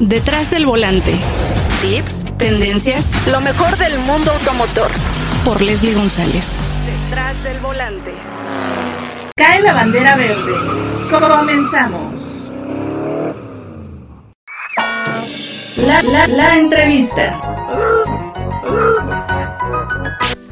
Detrás del volante. Tips, tendencias, lo mejor del mundo automotor. Por Leslie González. Detrás del volante. Cae la bandera verde. Comenzamos. La, la, la entrevista.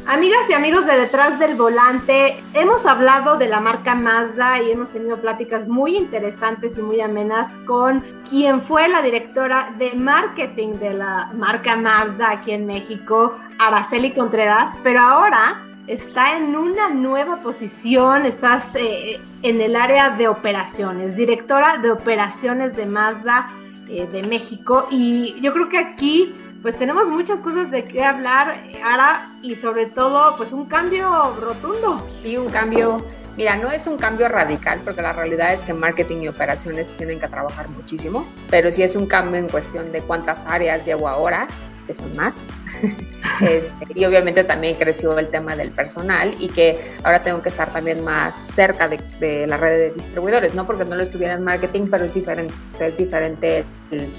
Amigas y amigos de Detrás del Volante, hemos hablado de la marca Mazda y hemos tenido pláticas muy interesantes y muy amenas con quien fue la directora de marketing de la marca Mazda aquí en México, Araceli Contreras, pero ahora está en una nueva posición, estás eh, en el área de operaciones, directora de operaciones de Mazda eh, de México y yo creo que aquí pues tenemos muchas cosas de qué hablar, Ara, y sobre todo, pues un cambio rotundo. Sí, un cambio, mira, no es un cambio radical, porque la realidad es que marketing y operaciones tienen que trabajar muchísimo, pero sí es un cambio en cuestión de cuántas áreas llevo ahora, que son más. Este, y obviamente también creció el tema del personal y que ahora tengo que estar también más cerca de, la red de distribuidores, no porque no lo estuviera en marketing, pero es diferente, es diferente el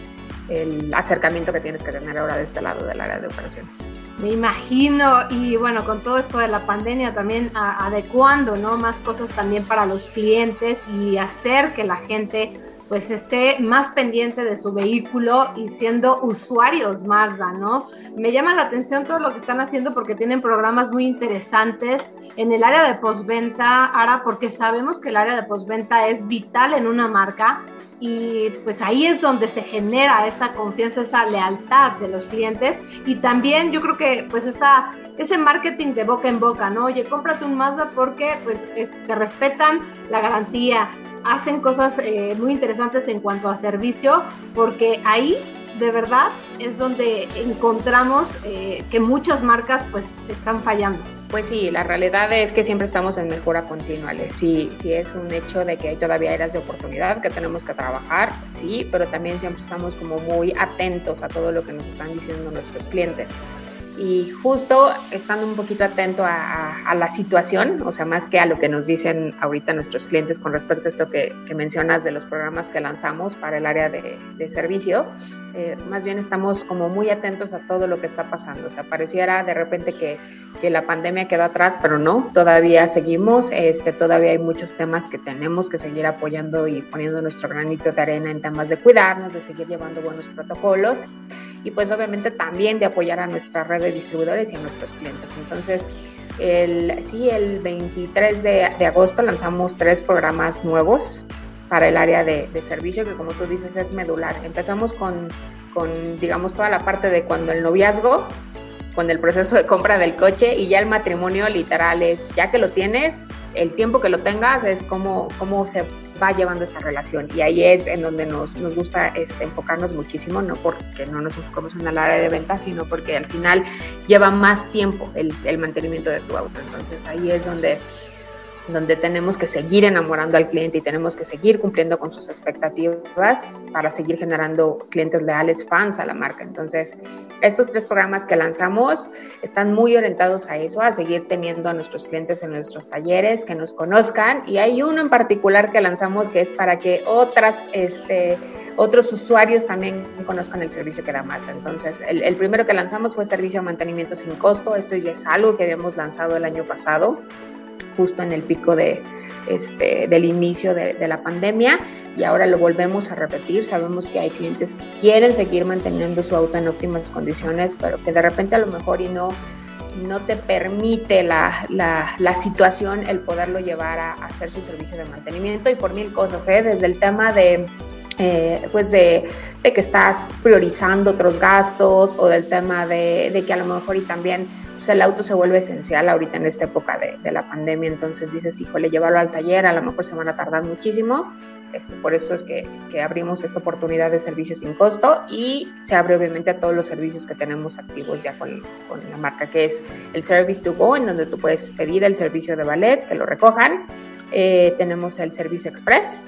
el acercamiento que tienes que tener ahora de este lado del área de operaciones. Me imagino, y bueno, con todo esto de la pandemia también adecuando, ¿no? Más cosas también para los clientes y hacer que la gente pues esté más pendiente de su vehículo y siendo usuarios Mazda, ¿no? Me llama la atención todo lo que están haciendo porque tienen programas muy interesantes en el área de postventa, ahora porque sabemos que el área de postventa es vital en una marca y pues ahí es donde se genera esa confianza, esa lealtad de los clientes y también yo creo que pues esa, ese marketing de boca en boca, ¿no? Oye, cómprate un Mazda porque pues te respetan la garantía, hacen cosas eh, muy interesantes en cuanto a servicio, porque ahí de verdad es donde encontramos eh, que muchas marcas pues están fallando. Pues sí, la realidad es que siempre estamos en mejora continua. Sí, sí es un hecho de que hay todavía áreas de oportunidad que tenemos que trabajar, sí, pero también siempre estamos como muy atentos a todo lo que nos están diciendo nuestros clientes y justo estando un poquito atento a, la situación, o sea, más que a lo que nos dicen ahorita nuestros clientes con respecto a esto que, mencionas de los programas que lanzamos para el área de, servicio, eh, más bien estamos como muy atentos a todo lo que está pasando. O sea, pareciera de repente que, que, la pandemia quedó atrás, pero no, todavía seguimos, este, todavía hay muchos temas que tenemos que seguir apoyando y poniendo nuestro granito de arena en temas de cuidarnos, de seguir llevando buenos protocolos y pues obviamente también de apoyar a nuestra red de distribuidores y a nuestros clientes. Entonces, el, sí, el 23 de, de agosto lanzamos tres programas nuevos para el área de, de, servicio, que como tú dices es medular. Empezamos con, con, digamos, toda la parte de cuando el noviazgo, con el proceso de compra del coche y ya el matrimonio literal es, ya que lo tienes, el tiempo que lo tengas es cómo, cómo se va llevando esta relación. Y ahí es en donde nos, nos gusta este, enfocarnos muchísimo, no porque no nos enfocamos en el área de venta, sino porque al final lleva más tiempo el, el mantenimiento de tu auto. Entonces ahí es donde donde tenemos que seguir enamorando al cliente y tenemos que seguir cumpliendo con sus expectativas para seguir generando clientes leales, fans a la marca. Entonces, estos tres programas que lanzamos están muy orientados a eso, a seguir teniendo a nuestros clientes en nuestros talleres, que nos conozcan. Y hay uno en particular que lanzamos que es para que otras, este, otros usuarios también conozcan el servicio que da más. Entonces, el, el primero que lanzamos fue servicio de mantenimiento sin costo. Esto ya es algo que habíamos lanzado el año pasado justo en el pico de, este, del inicio de, la pandemia y ahora lo volvemos a repetir. Sabemos que hay clientes que quieren seguir manteniendo su auto en óptimas condiciones, pero que de repente a lo mejor y no, no te permite la, la, la situación el poderlo llevar a, hacer su servicio de mantenimiento y por mil cosas, ¿eh? desde el tema de... Eh, pues de, que estás priorizando otros gastos o del tema de, de que a lo mejor y también pues el auto se vuelve esencial ahorita en esta época de, de, la pandemia, entonces dices, híjole, llévalo al taller, a lo mejor se van a tardar muchísimo, este, por eso es que, que, abrimos esta oportunidad de servicio sin costo y se abre obviamente a todos los servicios que tenemos activos ya con, con la marca, que es el Service to Go, en donde tú puedes pedir el servicio de ballet, que lo recojan, eh, tenemos el servicio express,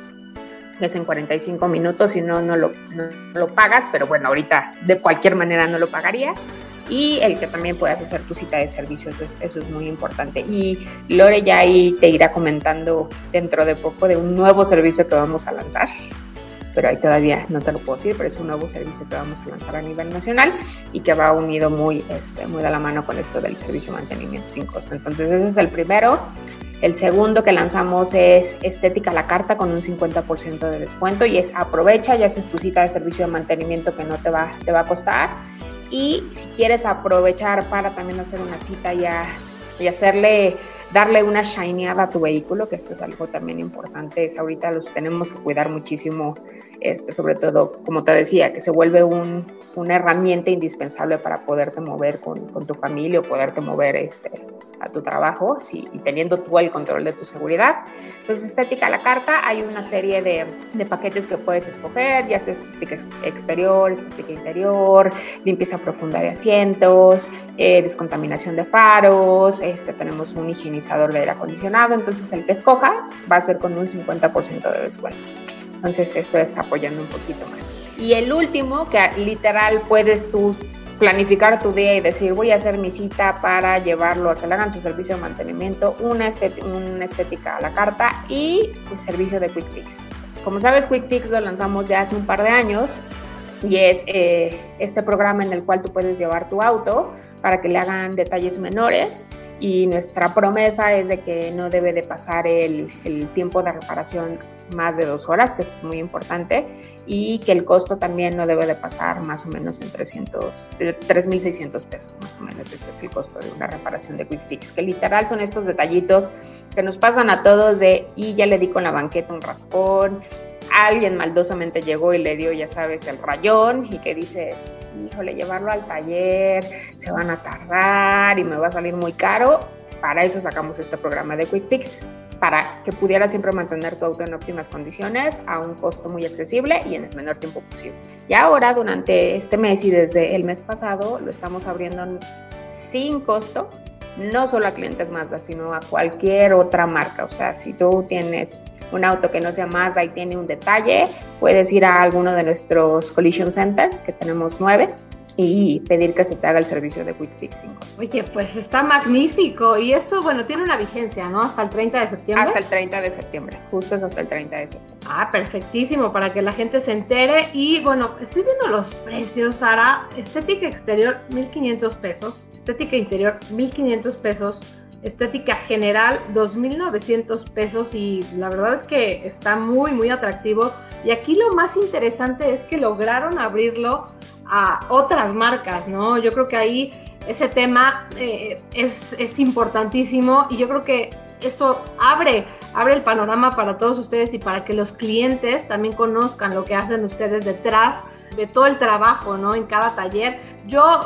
que es en 45 minutos, si no, no lo, no lo pagas, pero bueno, ahorita de cualquier manera no lo pagarías y el que también puedas hacer tu cita de servicios, eso, eso, es muy importante. Y Lore ya ahí te irá comentando dentro de poco de un nuevo servicio que vamos a lanzar. pero ahí todavía no te lo puedo decir, pero es un nuevo servicio que vamos a lanzar a nivel nacional y que va unido muy, este, muy de la mano con esto del servicio de mantenimiento sin costo. Entonces ese es el primero. El segundo que lanzamos es Estética a la Carta con un 50% de descuento y es aprovecha, ya haces tu cita de servicio de mantenimiento que no te va, te va a costar. Y si quieres aprovechar para también hacer una cita ya y hacerle darle una shineada a tu vehículo, que esto es algo también importante, es ahorita los tenemos que cuidar muchísimo, este, sobre todo, como te decía, que se vuelve un, una herramienta indispensable para poderte mover con, con, tu familia o poderte mover este, a tu trabajo, y teniendo tú el control de tu seguridad. Pues estética a la carta, hay una serie de, de paquetes que puedes escoger, ya sea estética exterior, estética interior, limpieza profunda de asientos, eh, descontaminación de faros, este, tenemos un higienizador de aire acondicionado, entonces el que escojas va a ser con un 50% de descuento. Entonces esto es apoyando un poquito más. Y el último, que literal puedes tú planificar tu día y decir voy a hacer mi cita para llevarlo a que le hagan su servicio de mantenimiento, una, una estética a la carta y el servicio de Quick Fix. Como sabes, Quick Fix lo lanzamos ya hace un par de años y es eh, este programa en el cual tú puedes llevar tu auto para que le hagan detalles menores y nuestra promesa es de que no debe de pasar el, el, tiempo de reparación más de dos horas, que esto es muy importante, y que el costo también no debe de pasar más o menos en 300, 3.600 pesos, más o menos este es el costo de una reparación de Quick Fix, que literal son estos detallitos que nos pasan a todos de, y ya le di con la banqueta un raspón, alguien maldosamente llegó y le dio, ya sabes, el rayón y que dices, híjole, llevarlo al taller, se van a tardar y me va a salir muy caro. Para eso sacamos este programa de Quick Fix, para que pudieras siempre mantener tu auto en óptimas condiciones a un costo muy accesible y en el menor tiempo posible. Y ahora, durante este mes y desde el mes pasado, lo estamos abriendo sin costo no solo a clientes Mazda, sino a cualquier otra marca. O sea, si tú tienes un auto que no sea Mazda y tiene un detalle, puedes ir a alguno de nuestros collision centers, que tenemos nueve, y pedir que se te haga el servicio de Quick Fixing. Oye, pues está magnífico. Y esto, bueno, tiene una vigencia, ¿no? Hasta el 30 de septiembre. Hasta el 30 de septiembre, justo es hasta el 30 de septiembre. Ah, perfectísimo, para que la gente se entere. Y bueno, estoy viendo los precios, Sara. Estética exterior, 1.500 pesos. Estética interior, 1.500 pesos. Estética general, 2.900 pesos. Y la verdad es que está muy, muy atractivo. Y aquí lo más interesante es que lograron abrirlo a otras marcas, ¿no? Yo creo que ahí ese tema eh, es, es, importantísimo y yo creo que eso abre, abre el panorama para todos ustedes y para que los clientes también conozcan lo que hacen ustedes detrás de todo el trabajo, ¿no? En cada taller. Yo,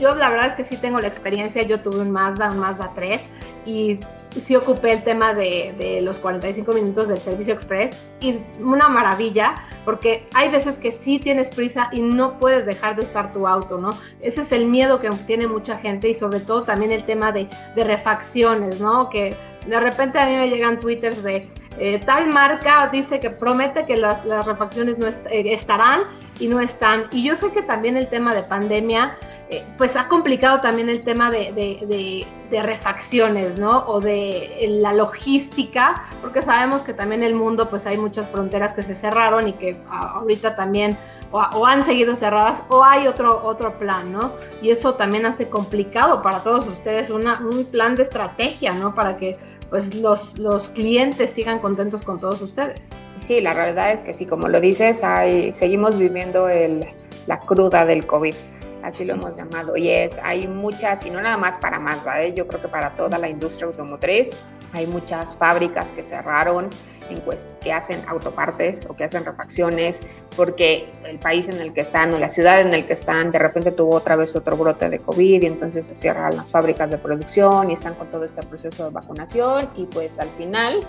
yo la verdad es que sí tengo la experiencia, yo tuve un Mazda, un Mazda 3 y sí ocupé el tema de, de, los 45 minutos del servicio express y una maravilla porque hay veces que sí tienes prisa y no puedes dejar de usar tu auto, ¿no? Ese es el miedo que tiene mucha gente y sobre todo también el tema de, de refacciones, ¿no? Que de repente a mí me llegan twitters de eh, tal marca dice que promete que las, refacciones no eh, estarán y no están. Y yo sé que también el tema de pandemia eh, pues ha complicado también el tema de, refacciones, ¿no? O de la logística, porque sabemos que también el mundo pues hay muchas fronteras que se cerraron y que ahorita también o, han seguido cerradas o hay otro, otro plan, ¿no? Y eso también hace complicado para todos ustedes una, un plan de estrategia, ¿no? Para que pues los, los clientes sigan contentos con todos ustedes. Sí, la realidad es que sí, como lo dices, hay, seguimos viviendo el, la cruda del COVID así lo hemos llamado, y es, hay muchas, y no nada más para Mazda, ¿eh? yo creo que para toda la industria automotriz, hay muchas fábricas que cerraron, en que hacen autopartes o que hacen refacciones, porque el país en el que están o la ciudad en el que están de repente tuvo otra vez otro brote de COVID y entonces se cierran las fábricas de producción y están con todo este proceso de vacunación y pues al final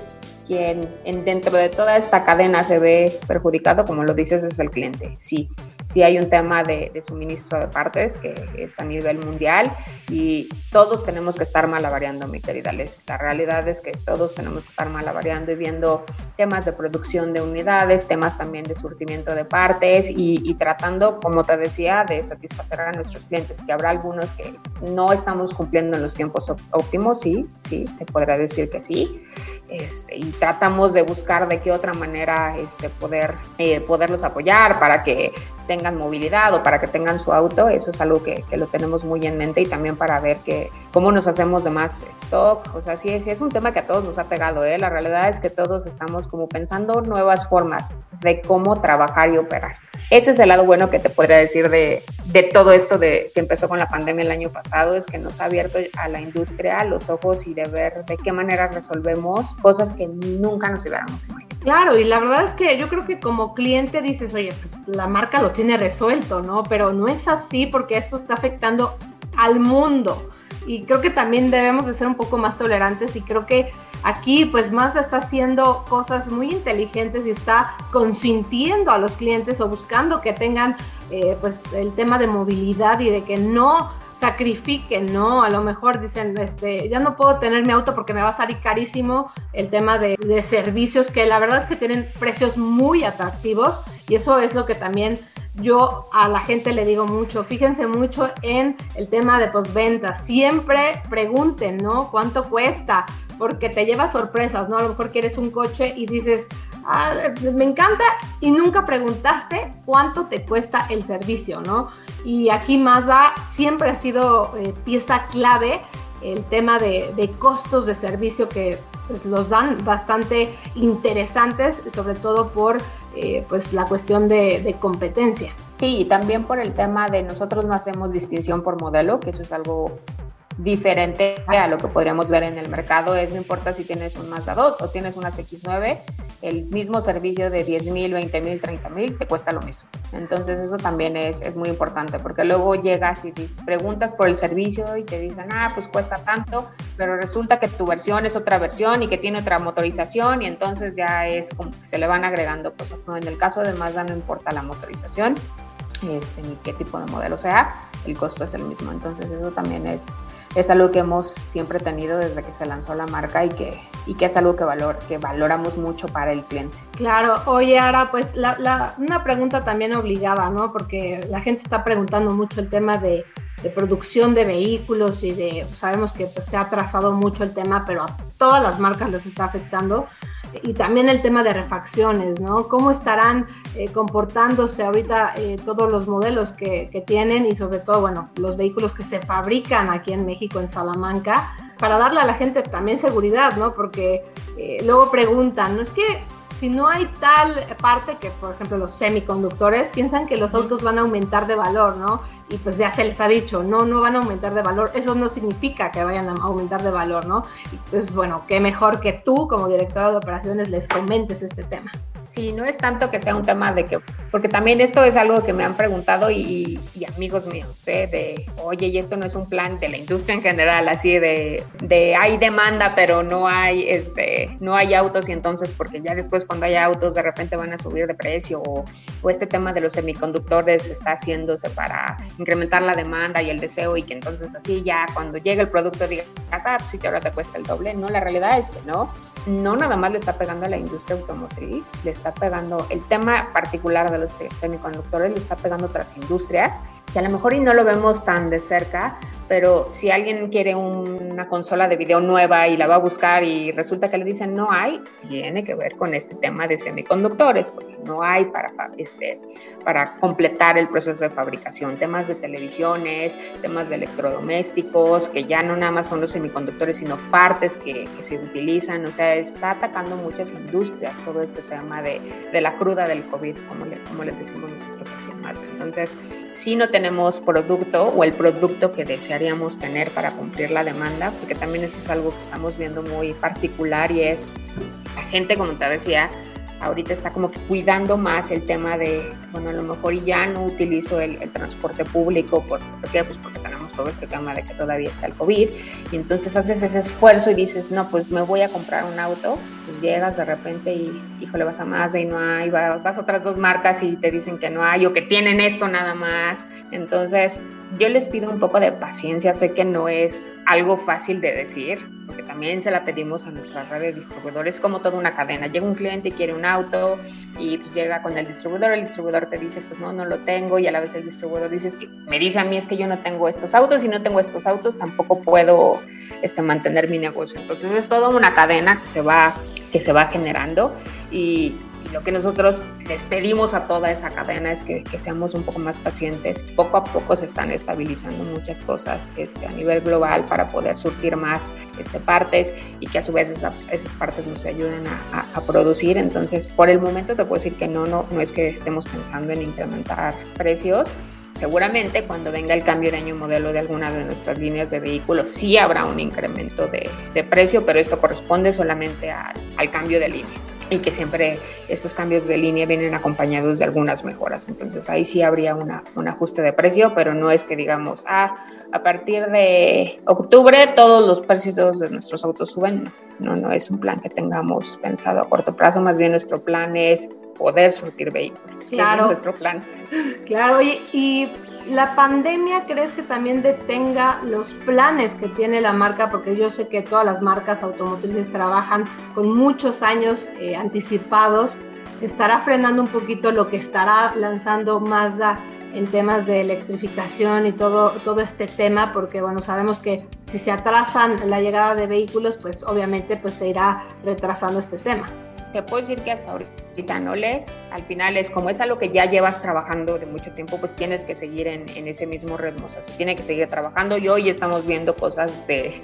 quien en, dentro de toda esta cadena se ve perjudicado, como lo dices, es el cliente. Sí, sí hay un tema de, suministro de partes que es a nivel mundial y todos tenemos que estar malavariando, mi querida Les. La realidad es que todos tenemos que estar malavariando y viendo temas de producción de unidades, temas también de surtimiento de partes y, y tratando, como te decía, de satisfacer a nuestros clientes, que habrá algunos que no estamos cumpliendo en los tiempos óptimos, sí, sí, te podrá decir que sí. Este, y tratamos de buscar de qué otra manera este, poder, eh, poderlos apoyar para que tengan movilidad o para que tengan su auto, eso es algo que, que, lo tenemos muy en mente y también para ver que, cómo nos hacemos de más stock, o sea, sí, sí es un tema que a todos nos ha pegado, ¿eh? la realidad es que todos estamos como pensando nuevas formas de cómo trabajar y operar. Ese es el lado bueno que te podría decir de, de todo esto de, que empezó con la pandemia el año pasado, es que nos ha abierto a la industria los ojos y de ver de qué manera resolvemos cosas que nunca nos hubiéramos imaginado. Claro, y la verdad es que yo creo que como cliente dices, oye, pues la marca lo tiene resuelto, ¿no? Pero no es así porque esto está afectando al mundo. Y creo que también debemos de ser un poco más tolerantes y creo que Aquí pues Mazda está haciendo cosas muy inteligentes y está consintiendo a los clientes o buscando que tengan eh, pues el tema de movilidad y de que no sacrifiquen, ¿no? A lo mejor dicen, este, ya no puedo tener mi auto porque me va a salir carísimo el tema de, de servicios que la verdad es que tienen precios muy atractivos y eso es lo que también yo a la gente le digo mucho, fíjense mucho en el tema de postventa, siempre pregunten, ¿no? ¿Cuánto cuesta? porque te lleva sorpresas, ¿no? A lo mejor quieres un coche y dices, ah, me encanta y nunca preguntaste cuánto te cuesta el servicio, ¿no? Y aquí Mazda siempre ha sido eh, pieza clave el tema de, costos de servicio que pues, los dan bastante interesantes, sobre todo por eh, pues, la cuestión de, de competencia. Sí, y también por el tema de nosotros no hacemos distinción por modelo, que eso es algo diferente a lo que podríamos ver en el mercado es no importa si tienes un Mazda 2 o tienes una X9, el mismo servicio de 10 mil, 20 mil, 30 mil te cuesta lo mismo. Entonces eso también es, es, muy importante porque luego llegas y preguntas por el servicio y te dicen, ah, pues cuesta tanto, pero resulta que tu versión es otra versión y que tiene otra motorización y entonces ya es como que se le van agregando cosas. ¿no? En el caso de Mazda no importa la motorización, este, ni qué tipo de modelo sea, el costo es el mismo. Entonces eso también es, es algo que hemos siempre tenido desde que se lanzó la marca y que, y que es algo que, valor, que valoramos mucho para el cliente. Claro, oye, ahora pues la, una pregunta también obligada, ¿no? Porque la gente está preguntando mucho el tema de, producción de vehículos y de, sabemos que pues, se ha trazado mucho el tema, pero a todas las marcas les está afectando y también el tema de refacciones, ¿no? ¿Cómo estarán eh, comportándose ahorita eh, todos los modelos que, tienen y sobre todo, bueno, los vehículos que se fabrican aquí en México, en Salamanca, para darle a la gente también seguridad, ¿no? Porque eh, luego preguntan, ¿no? Es que si no hay tal parte que, por ejemplo, los semiconductores piensan que los autos van a aumentar de valor, ¿no? Y pues ya se les ha dicho, no, no van a aumentar de valor. Eso no significa que vayan a aumentar de valor, ¿no? Y pues bueno, qué mejor que tú como directora de operaciones les comentes este tema. Sí, no es tanto que sea un tema de que, porque también esto es algo que me han preguntado y, amigos míos, ¿eh? de, oye, y esto no es un plan de la industria en general, así de, de hay demanda, pero no hay, este, no hay autos y entonces, porque ya después cuando haya autos de repente van a subir de precio o, o este tema de los semiconductores está haciéndose para incrementar la demanda y el deseo y que entonces así ya cuando llegue el producto digas, ah, pues sí que ahora te cuesta el doble. No, la realidad es que no, no nada más le está pegando a la industria automotriz, le está pegando, el tema particular de los semiconductores le está pegando otras industrias, que a lo mejor y no lo vemos tan de cerca, pero si alguien quiere una consola de video nueva y la va a buscar y resulta que le dicen no hay, tiene que ver con este tema de semiconductores, porque no hay para, este, para completar el proceso de fabricación, temas de televisiones, temas de electrodomésticos, que ya no nada más son los semiconductores, sino partes que, que se utilizan, o sea, está atacando muchas industrias todo este tema de, de la cruda del COVID, como le, como le decimos nosotros aquí en Mazda. Entonces, si no tenemos producto o el producto que desearíamos tener para cumplir la demanda, porque también eso es algo que estamos viendo muy particular y es la gente, como te decía, ahorita está como que cuidando más el tema de, bueno, a lo mejor ya no utilizo el, transporte público, ¿por, qué? Pues porque tenemos todo este tema de que todavía está el COVID, y entonces haces ese esfuerzo y dices, no, pues me voy a comprar un auto, pues llegas de repente y, híjole, vas a Mazda y no hay, vas a otras dos marcas y te dicen que no hay o que tienen esto nada más. Entonces, yo les pido un poco de paciencia, sé que no es algo fácil de decir, porque también se la pedimos a nuestra red de distribuidores, como toda una cadena. Llega un cliente y quiere un auto y pues llega con el distribuidor, el distribuidor te dice, pues no, no lo tengo y a la vez el distribuidor dice, que me dice a mí es que yo no tengo estos autos y no tengo estos autos, tampoco puedo este, mantener mi negocio. Entonces es toda una cadena que se va, que se va generando y lo que nosotros les pedimos a toda esa cadena es que, seamos un poco más pacientes. Poco a poco se están estabilizando muchas cosas este, a nivel global para poder surtir más este, partes y que a su vez esas, partes nos ayuden a, producir. Entonces, por el momento te puedo decir que no, no, no es que estemos pensando en incrementar precios. Seguramente cuando venga el cambio de año modelo de alguna de nuestras líneas de vehículos sí habrá un incremento de, precio, pero esto corresponde solamente al cambio de línea y que siempre estos cambios de línea vienen acompañados de algunas mejoras. Entonces ahí sí habría una, un ajuste de precio, pero no es que digamos, ah, a partir de octubre todos los precios de nuestros autos suben. No, no es un plan que tengamos pensado a corto plazo, más bien nuestro plan es poder surtir vehículos. Claro. es nuestro plan. Claro, y, y ¿La pandemia crees que también detenga los planes que tiene la marca? Porque yo sé que todas las marcas automotrices trabajan con muchos años eh, anticipados. ¿Estará frenando un poquito lo que estará lanzando Mazda en temas de electrificación y todo, todo este tema? Porque bueno, sabemos que si se atrasan la llegada de vehículos, pues obviamente pues se irá retrasando este tema te puedo decir que hasta ahorita no les, al final es como es algo que ya llevas trabajando de mucho tiempo, pues tienes que seguir en, ese mismo ritmo, o sea, se tiene que seguir trabajando y hoy estamos viendo cosas de,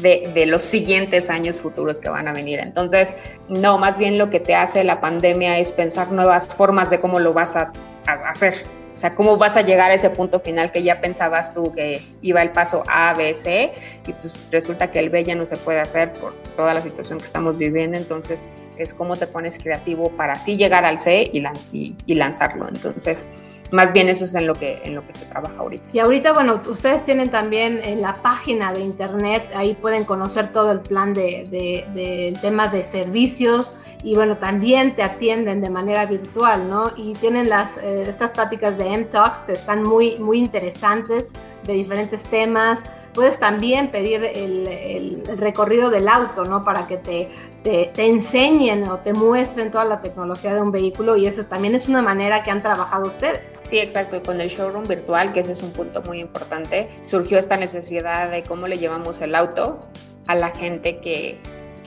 de, los siguientes años futuros que van a venir. Entonces, no, más bien lo que te hace la pandemia es pensar nuevas formas de cómo lo vas a hacer. O sea, ¿cómo vas a llegar a ese punto final que ya pensabas tú que iba el paso A, B, C? Y pues resulta que el B ya no se puede hacer por toda la situación que estamos viviendo. Entonces, es cómo te pones creativo para así llegar al C y, y, y lanzarlo. Entonces, más bien eso es en lo que en lo que se trabaja ahorita. Y ahorita, bueno, ustedes tienen también en la página de internet, ahí pueden conocer todo el plan de, de, de temas de servicios y bueno, también te atienden de manera virtual, ¿no? Y tienen las, eh, estas pláticas de M-Talks que están muy, muy interesantes de diferentes temas. Puedes también pedir el, recorrido del auto, ¿no? Para que te, te, te, enseñen o te muestren toda la tecnología de un vehículo y eso también es una manera que han trabajado ustedes. Sí, exacto. Y con el showroom virtual, que ese es un punto muy importante, surgió esta necesidad de cómo le llevamos el auto a la gente que,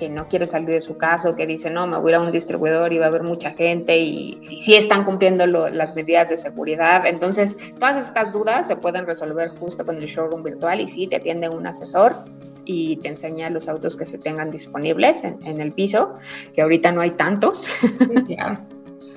que no quiere salir de su casa o que dice, no, me voy a ir a un distribuidor y va a haber mucha gente y, y sí están cumpliendo lo, las medidas de seguridad. Entonces, todas estas dudas se pueden resolver justo con el showroom virtual y sí, te atiende un asesor y te enseña los autos que se tengan disponibles en, en el piso, que ahorita no hay tantos.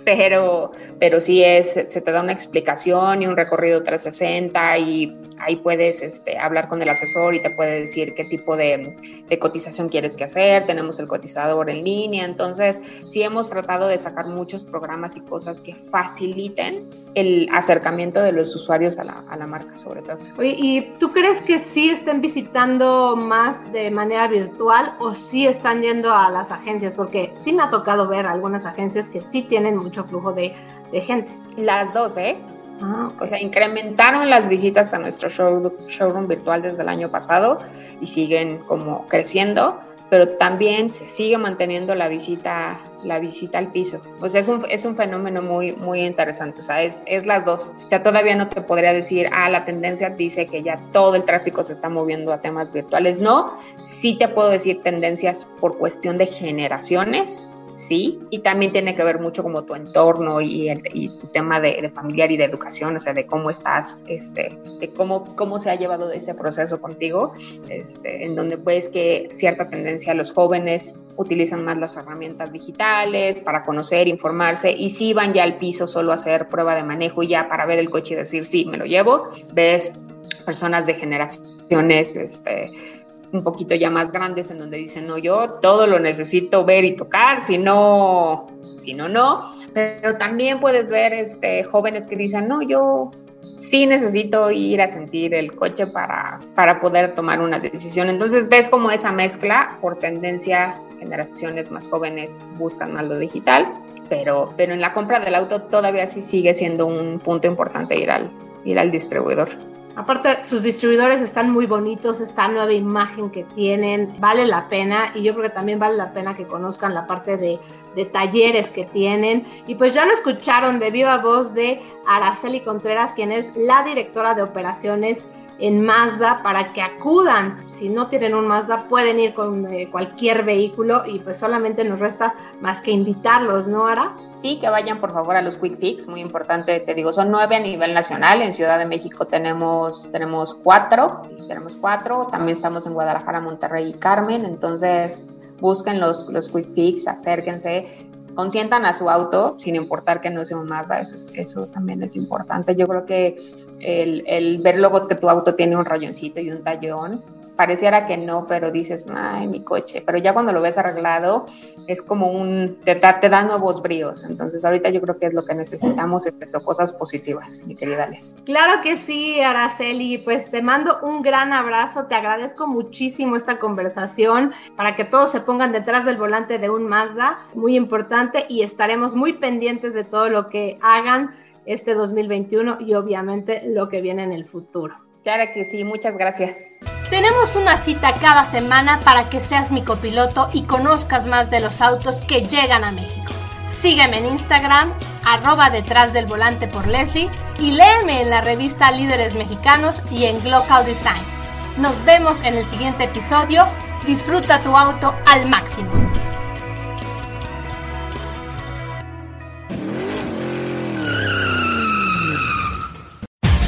Pero, pero sí es, se te da una explicación y un recorrido 360 y ahí puedes este, hablar con el asesor y te puede decir qué tipo de, de, cotización quieres que hacer, tenemos el cotizador en línea, entonces sí hemos tratado de sacar muchos programas y cosas que faciliten el acercamiento de los usuarios a la, a la marca sobre todo. Oye, ¿y tú crees que sí estén visitando más de manera virtual o sí están yendo a las agencias? Porque sí me ha tocado ver algunas agencias que sí tienen mucho flujo de, de gente. Las dos, ¿eh? Ah, okay. O sea, incrementaron las visitas a nuestro show, showroom virtual desde el año pasado y siguen como creciendo, pero también se sigue manteniendo la visita, la visita al piso. O sea, es un, es un fenómeno muy, muy interesante. O sea, es, es las dos. O sea, todavía no te podría decir, ah, la tendencia dice que ya todo el tráfico se está moviendo a temas virtuales. No, sí te puedo decir tendencias por cuestión de generaciones sí, y también tiene que ver mucho como tu entorno y, el, tu tema de, de, familiar y de educación, o sea, de cómo estás, este, de cómo, cómo se ha llevado ese proceso contigo, este, en donde pues que cierta tendencia los jóvenes utilizan más las herramientas digitales para conocer, informarse, y si van ya al piso solo a hacer prueba de manejo y ya para ver el coche y decir, sí, me lo llevo, ves personas de generaciones, este, un poquito ya más grandes en donde dicen, no, yo todo lo necesito ver y tocar, si no, si no, no. pero también puedes ver este, jóvenes que dicen, no, yo sí necesito ir a sentir el coche para, para poder tomar una decisión. Entonces ves como esa mezcla, por tendencia, generaciones más jóvenes buscan más lo digital, pero, pero en la compra del auto todavía sí sigue siendo un punto importante ir al, ir al distribuidor. Aparte, sus distribuidores están muy bonitos, esta nueva imagen que tienen, vale la pena y yo creo que también vale la pena que conozcan la parte de, talleres que tienen. Y pues ya lo escucharon de viva voz de Araceli Contreras, quien es la directora de operaciones en Mazda para que acudan. Si no tienen un Mazda, pueden ir con eh, cualquier vehículo y pues solamente nos resta más que invitarlos, ¿no, Ara? Sí, que vayan por favor a los Quick Fix, muy importante, te digo, son nueve a nivel nacional. En Ciudad de México tenemos, tenemos cuatro, tenemos cuatro, también estamos en Guadalajara, Monterrey y Carmen, entonces busquen los, los Quick Fix, acérquense, consientan a su auto sin importar que no sea un Mazda, eso, eso también es importante. Yo creo que el, el ver luego que tu auto tiene un rayoncito y un tallón, pareciera que no, pero dices, ay, mi coche. Pero ya cuando lo ves arreglado, es como un, te, da nuevos bríos. Entonces, ahorita yo creo que es lo que necesitamos, es eso, cosas positivas, mi querida Les. Claro que sí, Araceli. Pues te mando un gran abrazo. Te agradezco muchísimo esta conversación para que todos se pongan detrás del volante de un Mazda. Muy importante y estaremos muy pendientes de todo lo que hagan este 2021 y obviamente lo que viene en el futuro. Claro que sí, muchas gracias. Tenemos una cita cada semana para que seas mi copiloto y conozcas más de los autos que llegan a México. Sígueme en Instagram, arroba detrás del volante por Leslie y léeme en la revista Líderes Mexicanos y en Global Design. Nos vemos en el siguiente episodio. Disfruta tu auto al máximo.